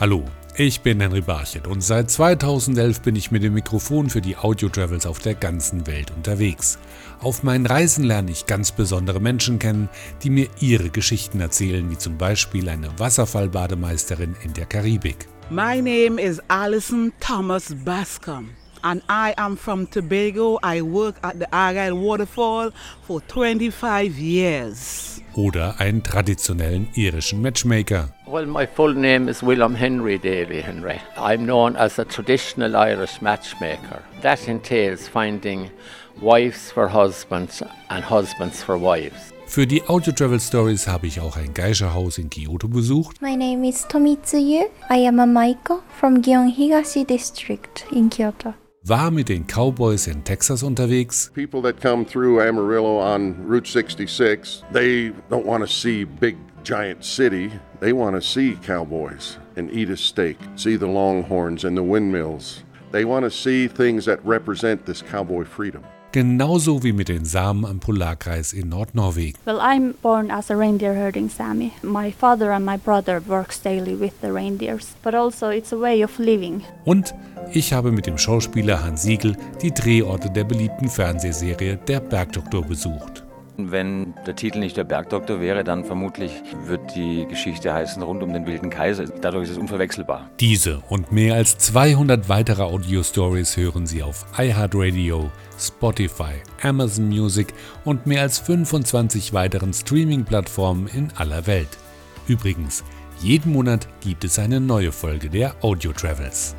Hallo, ich bin Henry Barchet und seit 2011 bin ich mit dem Mikrofon für die Audio Travels auf der ganzen Welt unterwegs. Auf meinen Reisen lerne ich ganz besondere Menschen kennen, die mir ihre Geschichten erzählen, wie zum Beispiel eine Wasserfallbademeisterin in der Karibik. My name is Alison Thomas Bascom and I am from Tobago. I work at the Argyle Waterfall for 25 years. Oder einen traditionellen irischen Matchmaker. Well, my full name is William Henry Daly Henry. I'm known as a traditional Irish matchmaker. That entails finding wives for husbands and husbands for wives. Für die Audio Travel Stories habe ich auch ein Geischerhaus in Kyoto besucht. My name is Tomitsuyu. I am a Maiko from Gion Higashi District in Kyoto. War mit den Cowboys in Texas unterwegs. People that come through Amarillo on Route 66, they don't want to see big giant city. They want to see cowboys and eat a steak, see the longhorns and the windmills. They want to see things that represent this cowboy freedom. Genauso wie mit den Samen am Polarkreis in Nordnorwegen. Well, I'm born as a reindeer herding Sami. My father and my brother works daily with the reindeers, but also it's a way of living. Und ich habe mit dem Schauspieler Hans Siegel die Drehorte der beliebten Fernsehserie Der Bergdoktor besucht. Wenn der Titel nicht der Bergdoktor wäre, dann vermutlich wird die Geschichte heißen rund um den wilden Kaiser. Dadurch ist es unverwechselbar. Diese und mehr als 200 weitere Audio-Stories hören Sie auf iHeartRadio, Spotify, Amazon Music und mehr als 25 weiteren Streaming-Plattformen in aller Welt. Übrigens, jeden Monat gibt es eine neue Folge der Audio Travels.